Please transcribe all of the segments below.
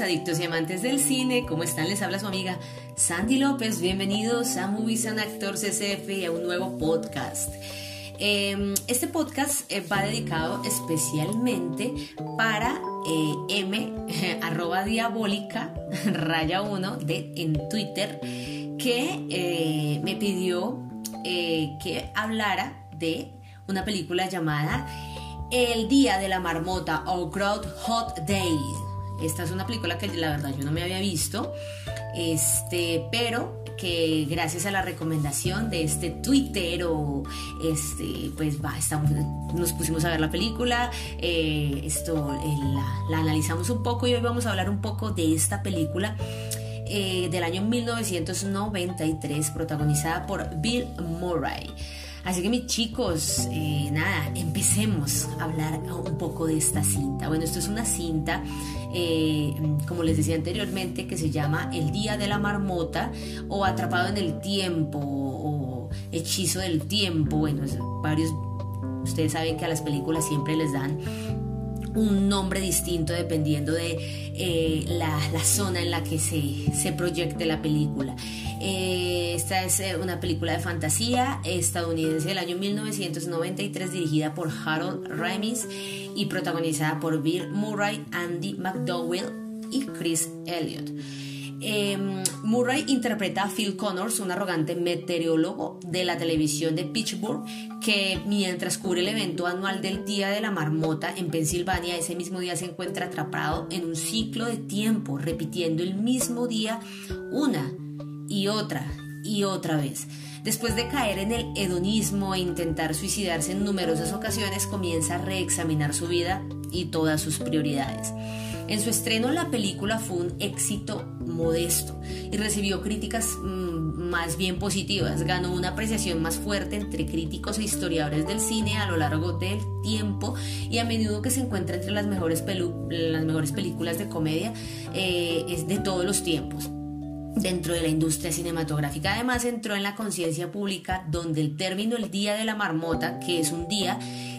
adictos y amantes del cine. ¿Cómo están? Les habla su amiga Sandy López. Bienvenidos a Movies and Actors SF y a un nuevo podcast. Em, este podcast eh, va dedicado especialmente para eh, M, arroba diabólica, raya 1 de, en Twitter, que eh, me pidió que hablara de una película llamada El Día de la Marmota o Crowd Hot Days. Esta es una película que la verdad yo no me había visto, este, pero que gracias a la recomendación de este tuitero, este, pues estamos, nos pusimos a ver la película, eh, esto la, analizamos un poco y hoy vamos a hablar un poco de esta película. Eh, del año 1993 protagonizada por Bill Murray. Así que mis chicos, eh, nada, empecemos a hablar un poco de esta cinta. Bueno, esto es una cinta, eh, como les decía anteriormente, que se llama El Día de la Marmota o Atrapado en el Tiempo o Hechizo del Tiempo. Bueno, varios, ustedes saben que a las películas siempre les dan un nombre distinto dependiendo de eh, la, zona en la que se, se proyecte la película. Eh, esta es eh, una película de fantasía estadounidense del año 1993 dirigida por Harold Ramis y protagonizada por Bill Murray, Andy McDowell y Chris Elliott. Em, Murray interpreta a Phil Connors, un arrogante meteorólogo de la televisión de Pittsburgh, que mientras cubre el evento anual del Día de la Marmota en Pensilvania, ese mismo día se encuentra atrapado en un ciclo de tiempo, repitiendo el mismo día una y otra y otra vez. Después de caer en el hedonismo e intentar suicidarse en numerosas ocasiones, comienza a reexaminar su vida y todas sus prioridades. En su estreno la película fue un éxito modesto y recibió críticas mm, más bien positivas. Ganó una apreciación más fuerte entre críticos e historiadores del cine a lo largo del tiempo y a menudo que se encuentra entre las mejores, las mejores películas de comedia eh, es de todos los tiempos dentro de la industria cinematográfica. Además entró en la conciencia pública donde el término el Día de la Marmota, que es un día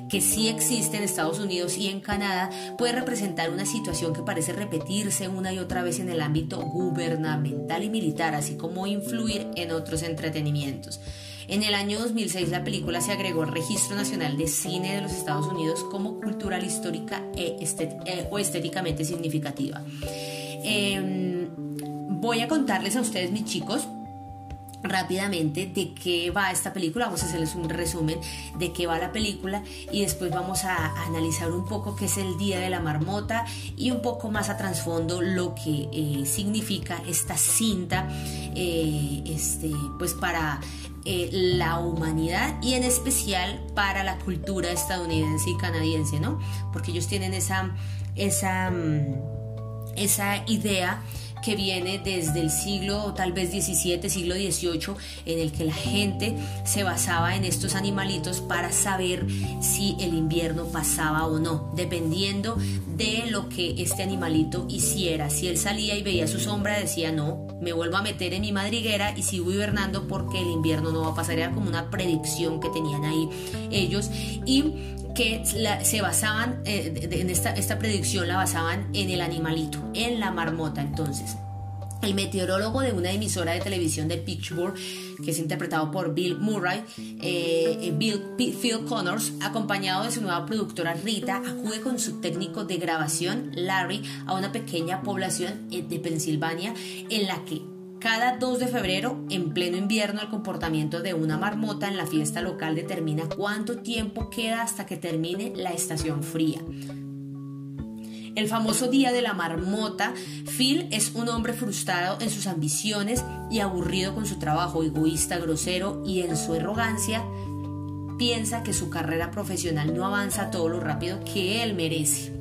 que sí existe en Estados Unidos y en Canadá, puede representar una situación que parece repetirse una y otra vez en el ámbito gubernamental y militar, así como influir en otros entretenimientos. En el año 2006 la película se agregó al Registro Nacional de Cine de los Estados Unidos como cultural histórica e eh, o estéticamente significativa. Em, voy a contarles a ustedes, mis chicos, rápidamente de qué va esta película, vamos a hacerles un resumen de qué va la película y después vamos a, analizar un poco qué es el Día de la Marmota y un poco más a trasfondo lo que eh, significa esta cinta eh, este, pues para eh, la humanidad y en especial para la cultura estadounidense y canadiense, ¿no? Porque ellos tienen esa, esa, mm, esa idea que viene desde el siglo tal vez 17, siglo 18, en el que la gente se basaba en estos animalitos para saber si el invierno pasaba o no, dependiendo de lo que este animalito hiciera. Si él salía y veía su sombra, decía no, me vuelvo a meter en mi madriguera y sigo hibernando porque el invierno no va a pasar. Era como una predicción que tenían ahí ellos. Y que se basaban, eh, en esta, esta predicción la basaban en el animalito, en la marmota. Entonces, el meteorólogo de una emisora de televisión de Pittsburgh, que es interpretado por Bill Murray, eh, Bill, Phil Connors, acompañado de su nueva productora Rita, acude con su técnico de grabación, Larry, a una pequeña población eh, de Pensilvania en la que cada 2 de febrero, en pleno invierno, el comportamiento de una marmota en la fiesta local determina cuánto tiempo queda hasta que termine la estación fría. El famoso día de la marmota, Phil es un hombre frustrado en sus ambiciones y aburrido con su trabajo, egoísta, grosero y en su arrogancia piensa que su carrera profesional no avanza todo lo rápido que él merece.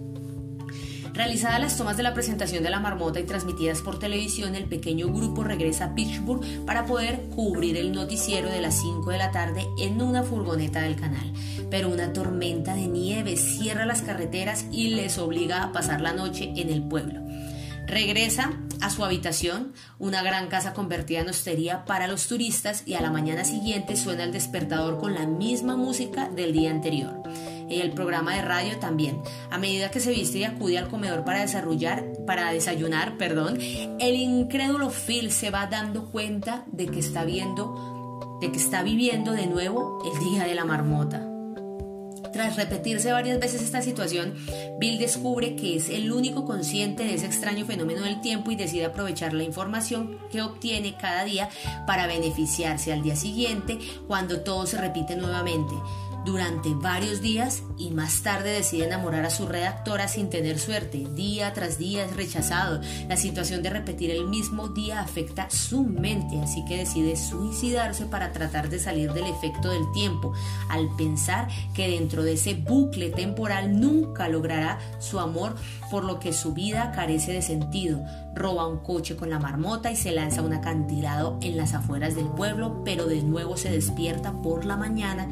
Realizadas las tomas de la presentación de la marmota y transmitidas por televisión, el pequeño grupo regresa a Pittsburgh para poder cubrir el noticiero de las 5 de la tarde en una furgoneta del canal. Pero una tormenta de nieve cierra las carreteras y les obliga a pasar la noche en el pueblo. Regresa a su habitación, una gran casa convertida en hostería para los turistas y a la mañana siguiente suena el despertador con la misma música del día anterior. Y el programa de radio también. A medida que se viste y acude al comedor para desarrollar, para desayunar, perdón, el incrédulo Phil se va dando cuenta de que está viendo, de que está viviendo de nuevo el día de la marmota. Tras repetirse varias veces esta situación, Bill descubre que es el único consciente de ese extraño fenómeno del tiempo y decide aprovechar la información que obtiene cada día para beneficiarse al día siguiente cuando todo se repite nuevamente durante varios días y más tarde decide enamorar a su redactora sin tener suerte. Día tras día es rechazado. La situación de repetir el mismo día afecta su mente, así que decide suicidarse para tratar de salir del efecto del tiempo, al pensar que dentro de ese bucle temporal nunca logrará su amor, por lo que su vida carece de sentido. Roba un coche con la marmota y se lanza a un acantilado en las afueras del pueblo, pero de nuevo se despierta por la mañana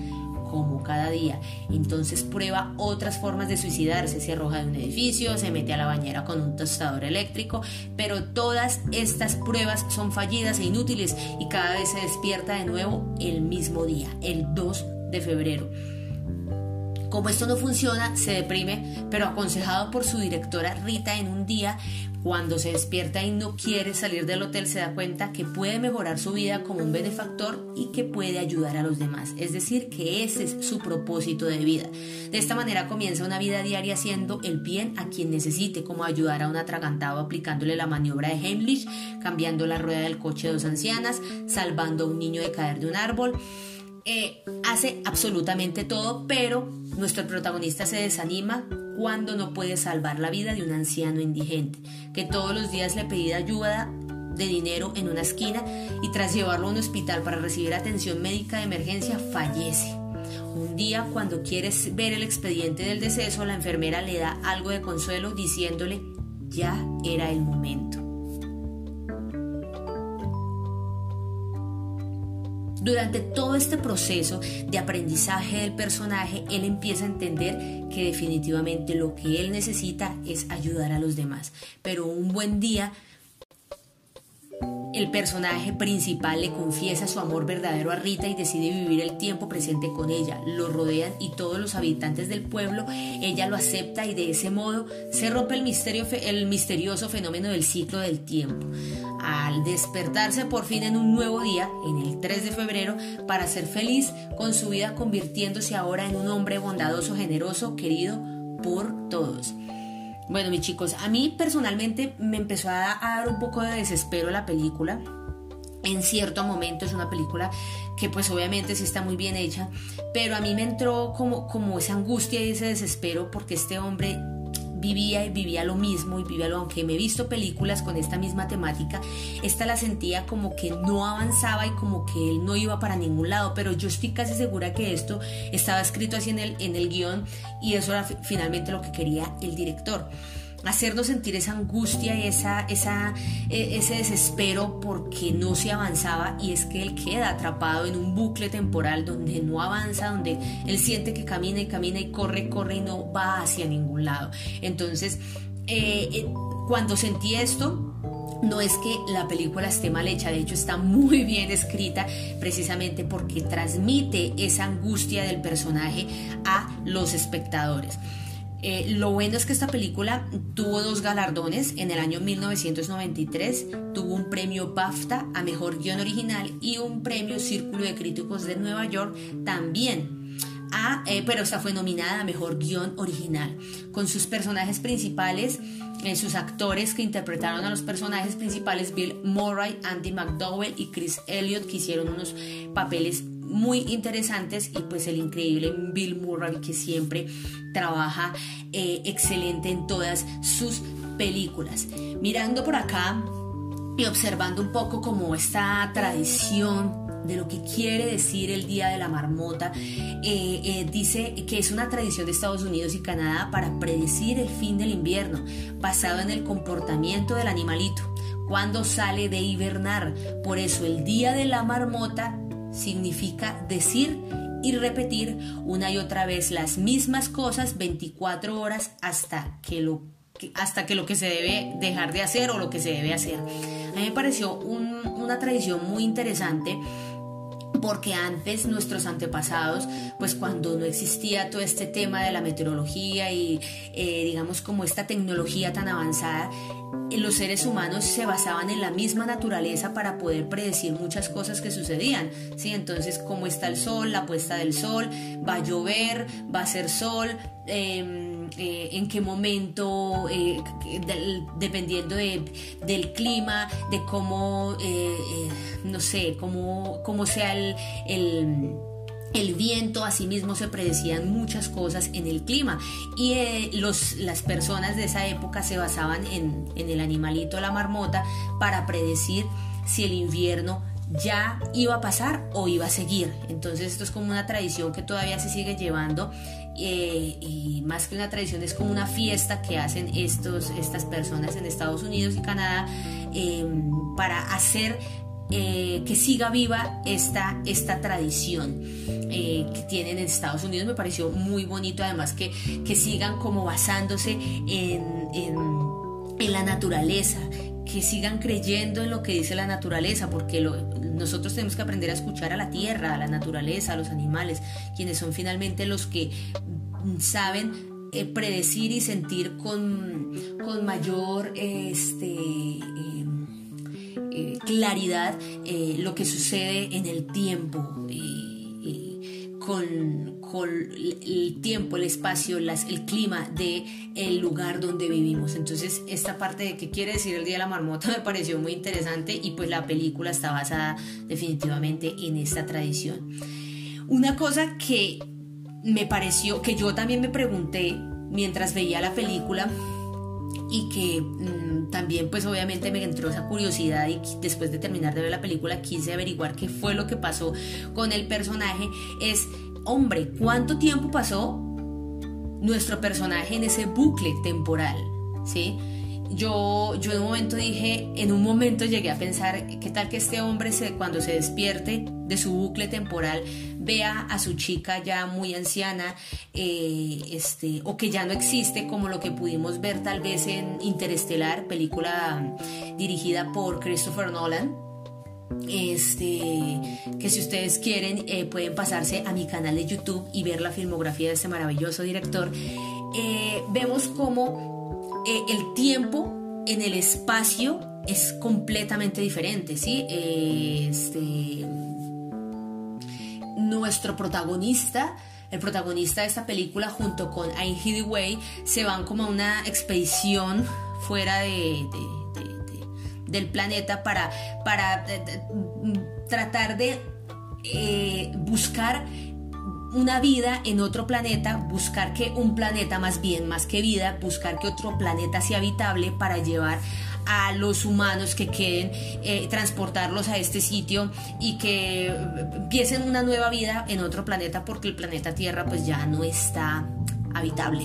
como cada día. Entonces prueba otras formas de suicidarse, se arroja de un edificio, se mete a la bañera con un tostador eléctrico, pero todas estas pruebas son fallidas e inútiles y cada vez se despierta de nuevo el mismo día, el 2 de febrero. Como esto no funciona, se deprime, pero aconsejado por su directora Rita en un día, cuando se despierta y no quiere salir del hotel, se da cuenta que puede mejorar su vida como un benefactor y que puede ayudar a los demás. Es decir, que ese es su propósito de vida. De esta manera comienza una vida diaria haciendo el bien a quien necesite, como ayudar a un atragantado aplicándole la maniobra de Heimlich, cambiando la rueda del coche de dos ancianas, salvando a un niño de caer de un árbol. Eh, hace absolutamente todo, pero nuestro protagonista se desanima cuando no puede salvar la vida de un anciano indigente, que todos los días le pedía ayuda de dinero en una esquina y tras llevarlo a un hospital para recibir atención médica de emergencia fallece. Un día, cuando quieres ver el expediente del deceso, la enfermera le da algo de consuelo diciéndole, ya era el momento. Durante todo este proceso de aprendizaje del personaje, él empieza a entender que definitivamente lo que él necesita es ayudar a los demás. Pero un buen día el personaje principal le confiesa su amor verdadero a Rita y decide vivir el tiempo presente con ella. Lo rodean y todos los habitantes del pueblo, ella lo acepta y de ese modo se rompe el, misterio, el misterioso fenómeno del ciclo del tiempo. Al despertarse por fin en un nuevo día, en el 3 de febrero, para ser feliz con su vida convirtiéndose ahora en un hombre bondadoso, generoso, querido por todos. Bueno, mis chicos, a mí personalmente me empezó a, dar un poco de desespero la película. En cierto momento es una película que pues obviamente sí está muy bien hecha, pero a mí me entró como, como esa angustia y ese desespero porque este hombre vivía y vivía lo mismo y vivía lo, aunque me he visto películas con esta misma temática, esta la sentía como que no avanzaba y como que él no iba para ningún lado, pero yo estoy casi segura que esto estaba escrito así en el, en el guion y eso era finalmente lo que quería el director hacernos sentir esa angustia y esa, esa, e, ese desespero porque no se avanzaba y es que él queda atrapado en un bucle temporal donde no avanza, donde él siente que camina y camina y corre, corre y no va hacia ningún lado. Entonces, eh, eh, cuando sentí esto, no es que la película esté mal hecha, de hecho está muy bien escrita precisamente porque transmite esa angustia del personaje a los espectadores. Eh, lo bueno es que esta película tuvo dos galardones en el año 1993, tuvo un premio BAFTA a Mejor Guión Original y un premio Círculo de Críticos de Nueva York también. A, eh, pero esta fue nominada a Mejor Guión Original, con sus personajes principales, eh, sus actores que interpretaron a los personajes principales, Bill Murray, Andy McDowell y Chris Elliott, que hicieron unos papeles muy interesantes y pues el increíble Bill Murray que siempre trabaja eh, excelente en todas sus películas. Mirando por acá y observando un poco como esta tradición de lo que quiere decir el Día de la Marmota, eh, eh, dice que es una tradición de Estados Unidos y Canadá para predecir el fin del invierno, basado en el comportamiento del animalito, cuando sale de hibernar. Por eso el Día de la Marmota significa decir y repetir una y otra vez las mismas cosas 24 horas hasta que lo hasta que lo que se debe dejar de hacer o lo que se debe hacer. A mí me pareció una tradición muy interesante porque antes nuestros antepasados, pues cuando no existía todo este tema de la meteorología y eh, digamos como esta tecnología tan avanzada, eh, los seres humanos se basaban en la misma naturaleza para poder predecir muchas cosas que sucedían, ¿sí? Entonces, cómo está el sol, la puesta del sol, va a llover, va a ser sol, em, eh, en qué momento, dependiendo del clima, de cómo, no sé, cómo, cómo sea el el viento, asimismo se predecían muchas cosas en el clima. Y eh, los, las personas de esa época se basaban en, el animalito, la marmota, para predecir si el invierno ya iba a pasar o iba a seguir. Entonces esto es como una tradición que todavía se sigue llevando eh, y más que una tradición es como una fiesta que hacen estos, estas personas en Estados Unidos y Canadá eh, para hacer eh, que siga viva esta, esta tradición eh, que tienen en Estados Unidos. Me pareció muy bonito, además que, que sigan como basándose en, en, la naturaleza, que sigan creyendo en lo que dice la naturaleza, porque nosotros tenemos que aprender a escuchar a la tierra, a la naturaleza, a los animales, quienes son finalmente los que saben eh, predecir y sentir con, con mayor este, eh, claridad eh, lo que sucede en el tiempo. Con, con, el tiempo, el espacio, las, el clima de el lugar donde vivimos. Entonces, esta parte de qué quiere decir el Día de la Marmota me pareció muy interesante y pues la película está basada definitivamente en esta tradición. Una cosa que me pareció, que yo también me pregunté mientras veía la película, y que mm, también pues obviamente me entró esa curiosidad y después de terminar de ver la película quise averiguar qué fue lo que pasó con el personaje es, hombre, ¿cuánto tiempo pasó nuestro personaje en ese bucle temporal? ¿Sí? Yo, yo en un momento dije, en un momento llegué a pensar, ¿qué tal que este hombre se, cuando se despierte de su bucle temporal vea a su chica ya muy anciana eh, este, o que ya no existe como lo que pudimos ver tal vez en Interestelar, película dirigida por Christopher Nolan? este que si ustedes quieren eh, pueden pasarse a mi canal de YouTube y ver la filmografía de este maravilloso director eh, vemos como eh, el tiempo en el espacio es completamente diferente, ¿sí? Este, nuestro protagonista, el protagonista de esta película junto con Ain Way se van como a una expedición fuera de, del planeta para, para eh, tratar de eh, buscar una vida en otro planeta, buscar que un planeta más bien, más que vida, buscar que otro planeta sea habitable para llevar a los humanos que queden, eh, transportarlos a este sitio y que empiecen una nueva vida en otro planeta porque el planeta Tierra pues ya no está habitable.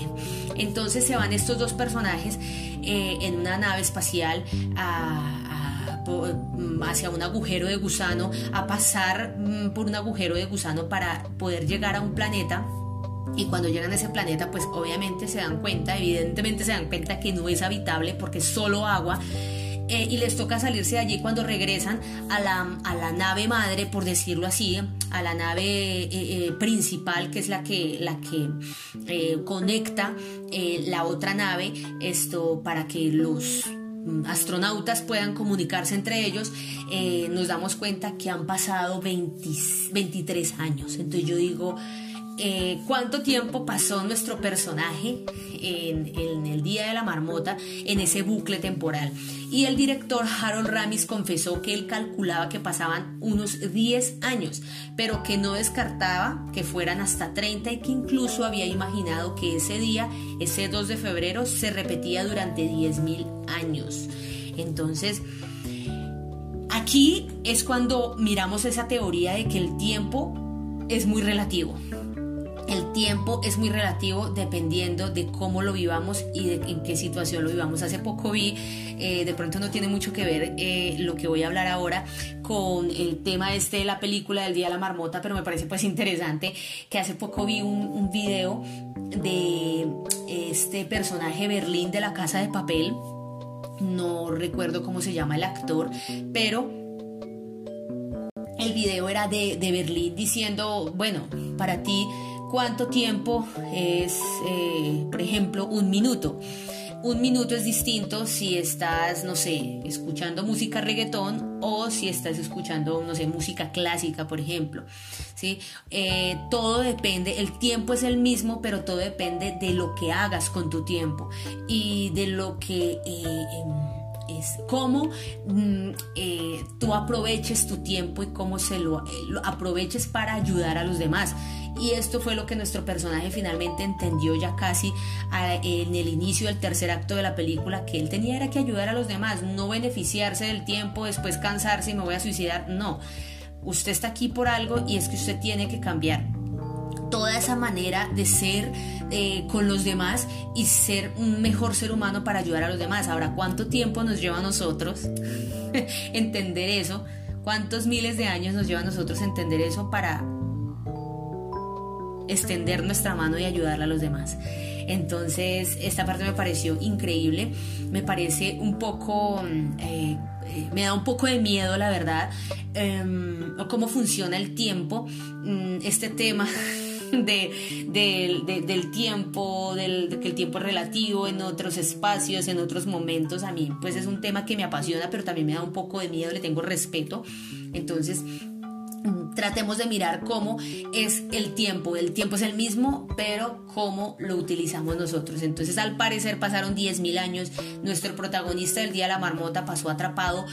Entonces se van estos dos personajes eh, en una nave espacial a Mm, hacia un agujero de gusano, a pasar mm, por un agujero de gusano para poder llegar a un planeta. Y cuando llegan a ese planeta, pues obviamente se dan cuenta, evidentemente se dan cuenta que no es habitable porque es solo agua. Eh, y les toca salirse de allí cuando regresan a la, a la nave madre, por decirlo así, a la nave eh, eh, principal, que es la que, la que conecta la otra nave, esto para que los astronautas puedan comunicarse entre ellos, eh, nos damos cuenta que han pasado 23 años. Entonces yo digo, eh, cuánto tiempo pasó nuestro personaje en, el Día de la Marmota en ese bucle temporal. Y el director Harold Ramis confesó que él calculaba que pasaban unos 10 años, pero que no descartaba que fueran hasta 30 y que incluso había imaginado que ese día, ese 2 de febrero, se repetía durante 10.000 años. Entonces, aquí es cuando miramos esa teoría de que el tiempo es muy relativo el tiempo es muy relativo dependiendo de cómo lo vivamos y de en qué situación lo vivamos. Hace poco vi, eh, de pronto no tiene mucho que ver eh, lo que voy a hablar ahora con el tema este de la película del Día de la Marmota, pero me parece pues interesante que hace poco vi un, video de este personaje Berlín de la Casa de Papel. No recuerdo cómo se llama el actor, pero el video era de Berlín diciendo, bueno, para ti, ¿cuánto tiempo es, eh, por ejemplo, un minuto? un minuto es distinto si estás, no sé, escuchando música reggaetón o si estás escuchando, no sé, música clásica, por ejemplo. ¿sí? Eh, todo depende, el tiempo es el mismo, pero todo depende de lo que hagas con tu tiempo y de lo que... Eh, em, es cómo mm, tú aproveches tu tiempo y cómo se lo, lo, aproveches para ayudar a los demás. Y esto fue lo que nuestro personaje finalmente entendió ya casi en el inicio del tercer acto de la película, que él tenía era que ayudar a los demás, no beneficiarse del tiempo, después cansarse y me voy a suicidar, no. Usted está aquí por algo y es que usted tiene que cambiar toda esa manera de ser eh, con los demás y ser un mejor ser humano para ayudar a los demás. Ahora, ¿cuánto tiempo nos lleva a nosotros entender eso? ¿Cuántos miles de años nos lleva a nosotros entender eso para extender nuestra mano y ayudarle a los demás. Entonces, esta parte me pareció increíble, me parece un poco, mm, eh, eh, me da un poco de miedo, la verdad, em, cómo funciona el tiempo, mm, este tema. De, del tiempo, del, de que el tiempo es relativo en otros espacios, en otros momentos, a mí pues es un tema que me apasiona, pero también me da un poco de miedo, le tengo respeto. Entonces, tratemos de mirar cómo es el tiempo. El tiempo es el mismo, pero cómo lo utilizamos nosotros. Entonces, al parecer, pasaron 10.000 años. Nuestro protagonista del Día de la Marmota pasó atrapado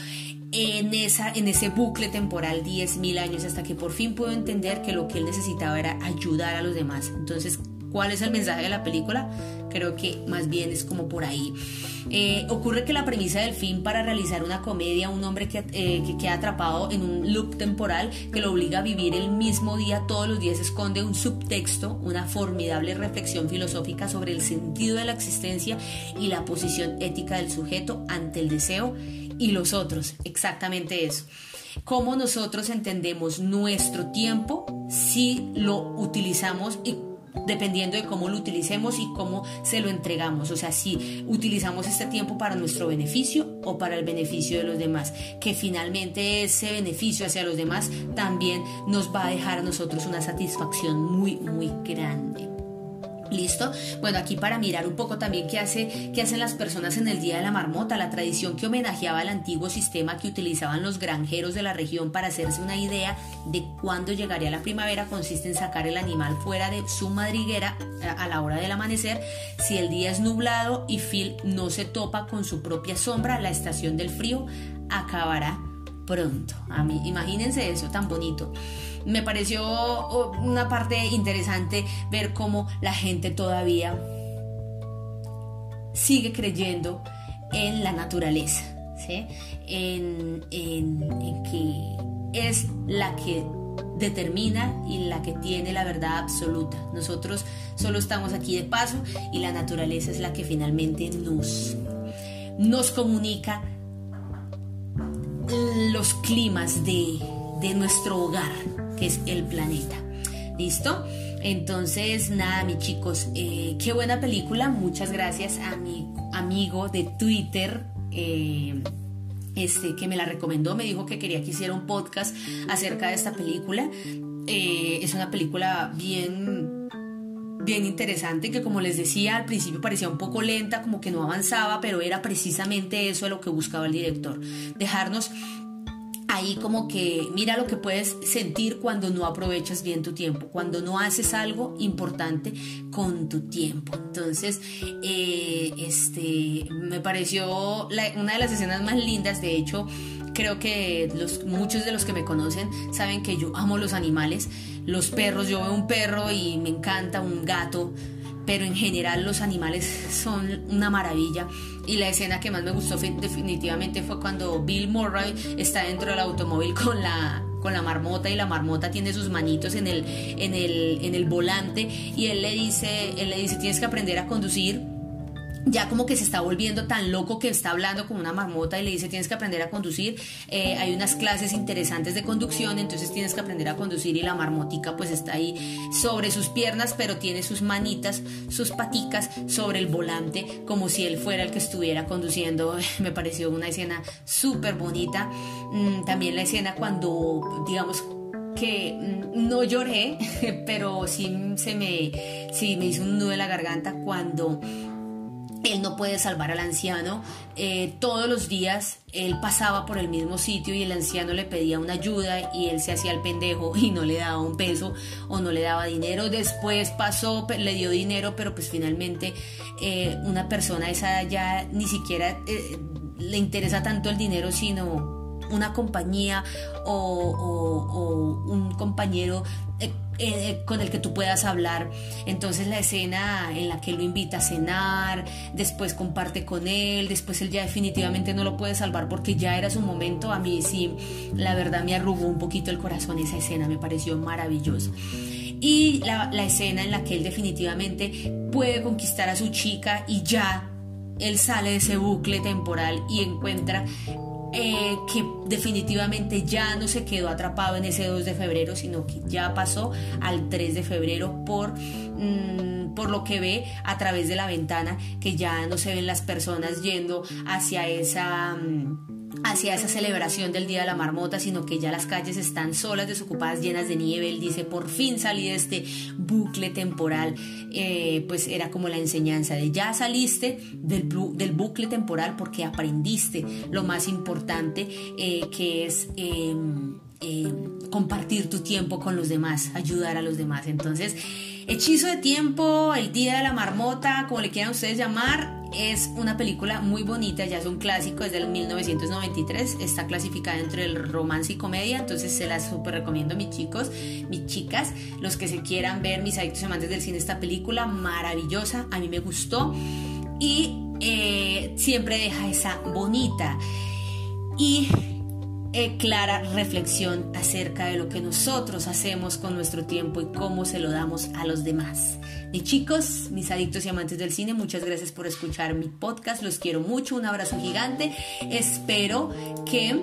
en, esa, en ese bucle temporal 10.000 años hasta que por fin pudo entender que lo que él necesitaba era ayudar a los demás. Entonces, ¿cuál es el mensaje de la película? Creo que más bien es como por ahí. Eh, ocurre que la premisa del film para realizar una comedia, un hombre que, eh, que, queda atrapado en un loop temporal que lo obliga a vivir el mismo día todos los días, esconde un subtexto, una formidable reflexión filosófica sobre el sentido de la existencia y la posición ética del sujeto ante el deseo y los otros. Exactamente eso. Cómo nosotros entendemos nuestro tiempo si lo utilizamos y dependiendo de cómo lo utilicemos y cómo se lo entregamos. O sea, si utilizamos este tiempo para nuestro beneficio o para el beneficio de los demás, que finalmente ese beneficio hacia los demás también nos va a dejar a nosotros una satisfacción muy, muy grande. ¿Listo? Bueno, aquí para mirar un poco también qué, hace, qué hacen las personas en el Día de la Marmota, la tradición que homenajeaba al antiguo sistema que utilizaban los granjeros de la región para hacerse una idea de cuándo llegaría la primavera consiste en sacar el animal fuera de su madriguera a la hora del amanecer. Si el día es nublado y Phil no se topa con su propia sombra, la estación del frío acabará pronto. A mí, imagínense eso tan bonito me pareció oh, una parte interesante ver cómo la gente todavía sigue creyendo en la naturaleza, en, que es la que determina y la que tiene la verdad absoluta. Nosotros solo estamos aquí de paso y la naturaleza es la que finalmente nos, nos comunica los climas de, de nuestro hogar que es el planeta. ¿Listo? Entonces, nada, mis chicos, eh, qué buena película. Muchas gracias a mi amigo de Twitter. Eh, este, que me la recomendó, me dijo que quería que hiciera un podcast acerca de esta película. Eh, es una película bien, bien interesante que como les decía al principio parecía un poco lenta, como que no avanzaba, pero era precisamente eso lo que buscaba el director, dejarnos ahí como que mira lo que puedes sentir cuando no aprovechas bien tu tiempo, cuando no haces algo importante con tu tiempo. Entonces, eh, este, me pareció una de las escenas más lindas, de hecho, creo que los, muchos de los que me conocen saben que yo amo los animales, los perros, yo veo un perro y me encanta un gato, pero en general los animales son una maravilla. Y la escena que más me gustó definitivamente fue cuando Bill Murray está dentro del automóvil con la, con la marmota y la marmota tiene sus manitos en el, en el, en el volante y él le dice, él le dice, tienes que aprender a conducir ya como que se está volviendo tan loco que está hablando con una marmota y le dice tienes que aprender a conducir, eh, hay unas clases interesantes de conducción, entonces tienes que aprender a conducir y la marmotica pues está ahí sobre sus piernas, pero tiene sus manitas, sus paticas sobre el volante, como si él fuera el que estuviera conduciendo. Me pareció una escena súper bonita. Mm, también la escena cuando, digamos, que mm, no lloré, pero sí se me, sí me hizo un nudo en la garganta cuando él no puede salvar al anciano. Eh, todos los días él pasaba por el mismo sitio y el anciano le pedía una ayuda y él se hacía el pendejo y no le daba un peso o no le daba dinero. Después pasó, le dio dinero, pero pues finalmente eh, una persona esa ya ni siquiera eh, le interesa tanto el dinero, sino una compañía o, un compañero eh, eh, con el que tú puedas hablar. Entonces la escena en la que lo invita a cenar, después comparte con él, después él ya definitivamente no lo puede salvar porque ya era su momento. A mí sí, la verdad me arrugó un poquito el corazón esa escena, me pareció maravillosa. Y la, la escena en la que él definitivamente puede conquistar a su chica y ya él sale de ese bucle temporal y encuentra eh, que definitivamente ya no se quedó atrapado en ese 2 de febrero, sino que ya pasó al 3 de febrero por, mm, por lo que ve a través de la ventana, que ya no se ven las personas yendo hacia esa... Mm, hacia esa celebración del Día de la Marmota, sino que ya las calles están solas, desocupadas, llenas de nieve. Él dice, por fin salí de este bucle temporal. Eh, pues era como la enseñanza de ya saliste del, del bucle temporal porque aprendiste lo más importante eh, que es... Em, em, compartir tu tiempo con los demás, ayudar a los demás. Entonces, Hechizo de Tiempo, El Día de la Marmota, como le quieran ustedes llamar, es una película muy bonita, ya es un clásico, es del 1993, está clasificada entre el romance y comedia, entonces se la súper recomiendo mis chicos, mis chicas, los que se quieran ver, mis adictos amantes del cine, esta película maravillosa, a mí me gustó y eh, siempre deja esa bonita. Y eh, clara reflexión acerca de lo que nosotros hacemos con nuestro tiempo y cómo se lo damos a los demás. Mis chicos, mis adictos y amantes del cine, muchas gracias por escuchar mi podcast, los quiero mucho, un abrazo gigante, espero que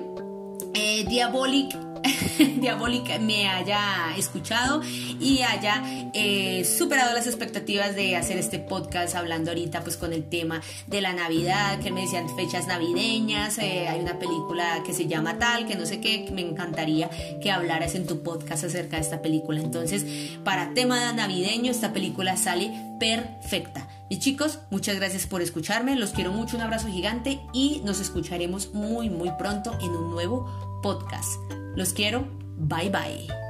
eh, Diabolic Diabólica me haya escuchado y haya eh, superado las expectativas de hacer este podcast hablando ahorita pues con el tema de la Navidad, que me decían fechas navideñas, eh, hay una película que se llama tal, que no sé qué, me encantaría que hablaras en tu podcast acerca de esta película. Entonces, para tema navideño, esta película sale perfecta. Y chicos, muchas gracias por escucharme, los quiero mucho, un abrazo gigante y nos escucharemos muy muy pronto en un nuevo podcast. Los quiero. Bye bye.